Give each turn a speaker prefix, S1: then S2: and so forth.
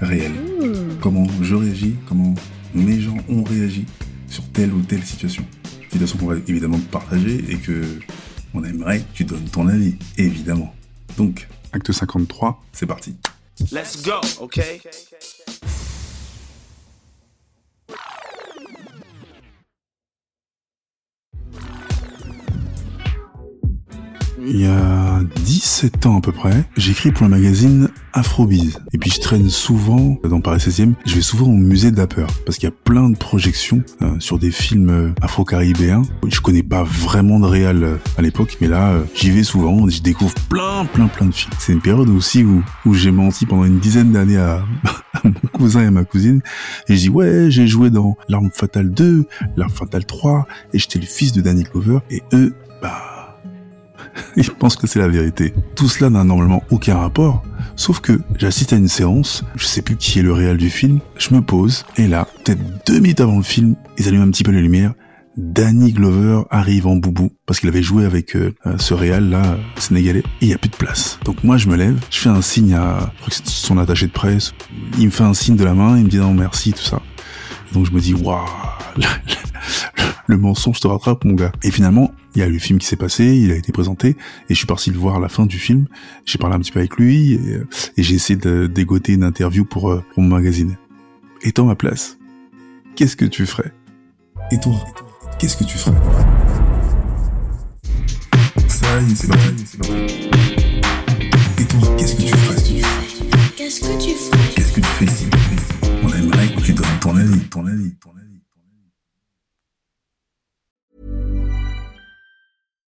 S1: réelle. Comment je réagis, comment mes gens ont réagi sur telle ou telle situation. Situation qu'on va évidemment partager et que on aimerait que tu donnes ton avis, évidemment. Donc, acte 53, c'est parti.
S2: Let's go, okay?
S1: Il y a 17 ans à peu près, j'écris pour le magazine Afrobiz. Et puis je traîne souvent dans Paris 16e, je vais souvent au musée d'Apper parce qu'il y a plein de projections euh, sur des films euh, afro-caribéens. Je connais pas vraiment de réal euh, à l'époque, mais là euh, j'y vais souvent, je découvre plein plein plein de films. C'est une période aussi où, où j'ai menti pendant une dizaine d'années à, à mon cousin et à ma cousine et je dis ouais j'ai joué dans L'arme fatale 2, L'arme fatale 3 et j'étais le fils de Danny Glover et eux bah ils pensent que c'est la vérité. Tout cela n'a normalement aucun rapport, sauf que j'assiste à une séance, je sais plus qui est le réel du film, je me pose, et là, peut-être deux minutes avant le film, ils allument un petit peu les lumières, Danny Glover arrive en boubou, parce qu'il avait joué avec euh, euh, ce réal là, euh, sénégalais, et il y a plus de place. Donc moi je me lève, je fais un signe à, je son attaché de presse, il me fait un signe de la main, il me dit non merci, tout ça. Donc je me dis, waouh, le mensonge te rattrape, mon gars. Et finalement, il y a eu le film qui s'est passé, il a été présenté, et je suis parti le voir à la fin du film. J'ai parlé un petit peu avec lui, et, euh, et j'ai essayé de dégoter une interview pour, euh, pour mon magazine. Étant à ma place, qu'est-ce que tu ferais? Et toi, qu'est-ce que tu ferais? Ça y est, c'est. Et toi, qu'est-ce que tu ferais?
S3: Qu'est-ce que tu ferais?
S1: Qu'est-ce que tu fais ici? On aimerait que tu donnes ton avis, ton avis, ton avis.